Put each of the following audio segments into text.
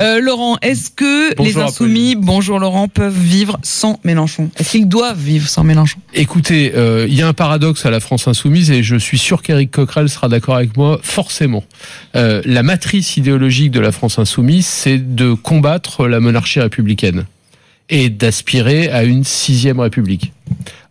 Euh, Laurent, est-ce que Bonjour, les Insoumis, bonjour Laurent, peuvent vivre sans Mélenchon? Est-ce qu'ils doivent vivre sans Mélenchon? Écoutez, euh, il y a un paradoxe à la France insoumise et je suis sûr qu'Éric Coquerel sera d'accord avec moi, forcément. Euh, la matrice idéologique de la France insoumise, c'est de combattre la monarchie républicaine et d'aspirer à une sixième république.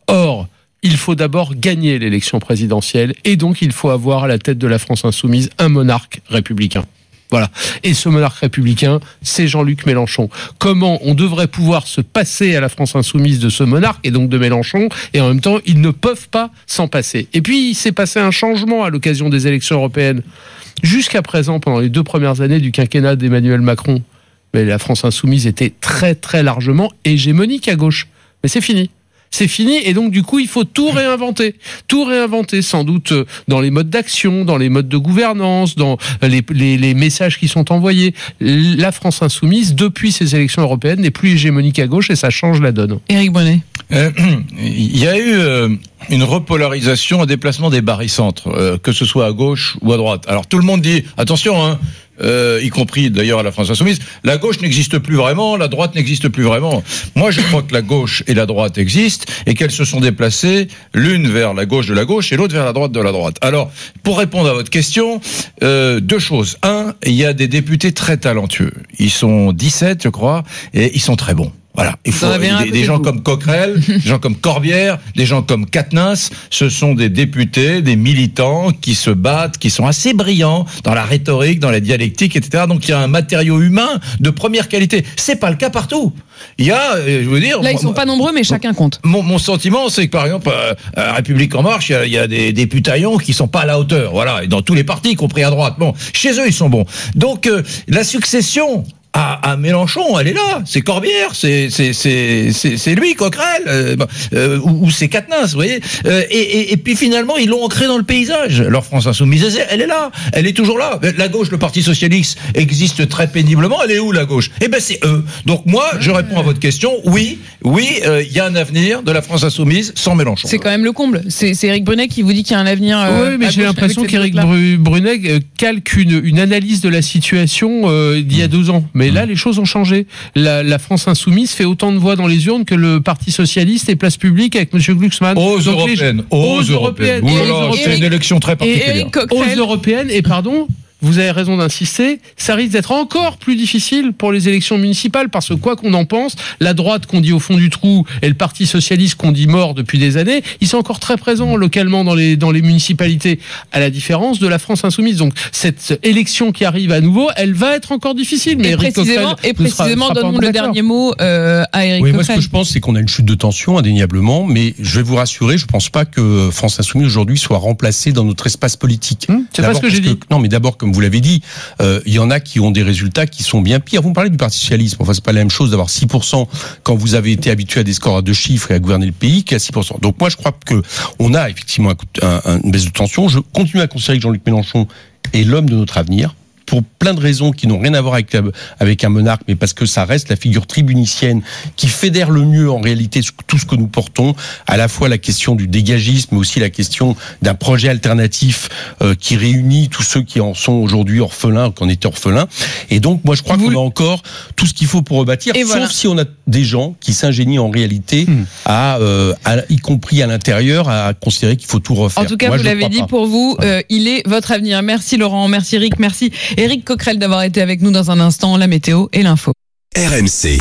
Or, il faut d'abord gagner l'élection présidentielle et donc il faut avoir à la tête de la France insoumise un monarque républicain. Voilà. Et ce monarque républicain, c'est Jean-Luc Mélenchon. Comment on devrait pouvoir se passer à la France insoumise de ce monarque et donc de Mélenchon, et en même temps, ils ne peuvent pas s'en passer. Et puis, il s'est passé un changement à l'occasion des élections européennes. Jusqu'à présent, pendant les deux premières années du quinquennat d'Emmanuel Macron, la France insoumise était très très largement hégémonique à gauche. Mais c'est fini c'est fini et donc du coup il faut tout réinventer, tout réinventer sans doute euh, dans les modes d'action, dans les modes de gouvernance, dans les, les, les, messages qui sont envoyés. La France insoumise depuis ces élections européennes n'est plus hégémonique à gauche et ça change la donne. Éric Bonnet. Euh, il y a eu euh, une repolarisation, un déplacement des barycentres, euh, que ce soit à gauche ou à droite. Alors tout le monde dit attention, hein, euh, y compris d'ailleurs à la France insoumise, la gauche n'existe plus vraiment, la droite n'existe plus vraiment. Moi, je crois que la gauche et la droite existent et qu'elles se sont déplacées l'une vers la gauche de la gauche et l'autre vers la droite de la droite. Alors, pour répondre à votre question, euh, deux choses. Un, il y a des députés très talentueux. Ils sont 17, je crois, et ils sont très bons. Voilà, il faut des, des, gens comme Coquerel, des gens comme Corbière, des gens comme Katnins, ce sont des députés, des militants qui se battent, qui sont assez brillants dans la rhétorique, dans la dialectique, etc. Donc il y a un matériau humain de première qualité. C'est pas le cas partout. Il y a, euh, je veux dire, là ils sont pas nombreux, mais chacun compte. Mon, mon sentiment, c'est que par exemple, euh, à République en Marche, il y a, il y a des députaillons qui sont pas à la hauteur. Voilà, et dans tous les partis, y compris à droite. Bon, chez eux, ils sont bons. Donc euh, la succession à, à, Mélenchon, elle est là. C'est Corbière, c'est c'est lui, Coquerel, euh, euh, ou, ou c'est Katnins, vous voyez. Euh, et, et, et, puis finalement, ils l'ont ancré dans le paysage. Leur France insoumise, elle est là, elle est toujours là. La gauche, le Parti socialiste existe très péniblement. Elle est où la gauche? Eh ben c'est eux. Donc moi, je réponds à votre question. Oui, oui, il euh, y a un avenir de la France insoumise sans Mélenchon. C'est quand même le comble. C'est Éric Brunet qui vous dit qu'il y a un avenir. oui, mais j'ai l'impression qu'Éric Brunet calque une, une, analyse de la situation d'il y a deux ans. Mais là, les choses ont changé. La, la, France insoumise fait autant de voix dans les urnes que le Parti socialiste et place publique avec M. Glucksmann. Aux Donc européennes. Les... Aux, aux européennes. européennes. C'est une élection très particulière. Aux européennes. Et pardon, vous avez raison d'insister, ça risque d'être encore plus difficile pour les élections municipales parce que quoi qu'on en pense, la droite qu'on dit au fond du trou et le Parti socialiste qu'on dit mort depuis des années, ils sont encore très présents localement dans les dans les municipalités, à la différence de la France insoumise. Donc cette élection qui arrive à nouveau, elle va être encore difficile. Mais et précisément, et précisément, donne-nous le dernier mot euh, à Eric. Oui, moi ce que je pense, c'est qu'on a une chute de tension indéniablement, mais je vais vous rassurer, je pense pas que France insoumise aujourd'hui soit remplacée dans notre espace politique. Hum, c'est pas ce que j'ai dit. Non, mais d'abord comme vous l'avez dit, euh, il y en a qui ont des résultats qui sont bien pires. Vous parlez du Parti socialiste. Enfin, c'est pas la même chose d'avoir 6% quand vous avez été habitué à des scores à deux chiffres et à gouverner le pays qu'à 6%. Donc moi, je crois que on a effectivement un, un, une baisse de tension. Je continue à considérer que Jean-Luc Mélenchon est l'homme de notre avenir pour plein de raisons qui n'ont rien à voir avec, avec un monarque, mais parce que ça reste la figure tribunicienne qui fédère le mieux en réalité tout ce que nous portons, à la fois la question du dégagisme, mais aussi la question d'un projet alternatif euh, qui réunit tous ceux qui en sont aujourd'hui orphelins, qui en étaient orphelins. Et donc, moi, je crois qu'on a encore tout ce qu'il faut pour rebâtir, Et sauf voilà. si on a des gens qui s'ingénient en réalité, Hmm. à, euh, à, y compris à l'intérieur, à considérer qu'il faut tout refaire. En tout cas, Moi, vous l'avez dit pas. pour vous, euh, il est votre avenir. Merci Laurent, merci Eric, merci Eric Coquerel d'avoir été avec nous dans un instant. La météo et l'info. RMC.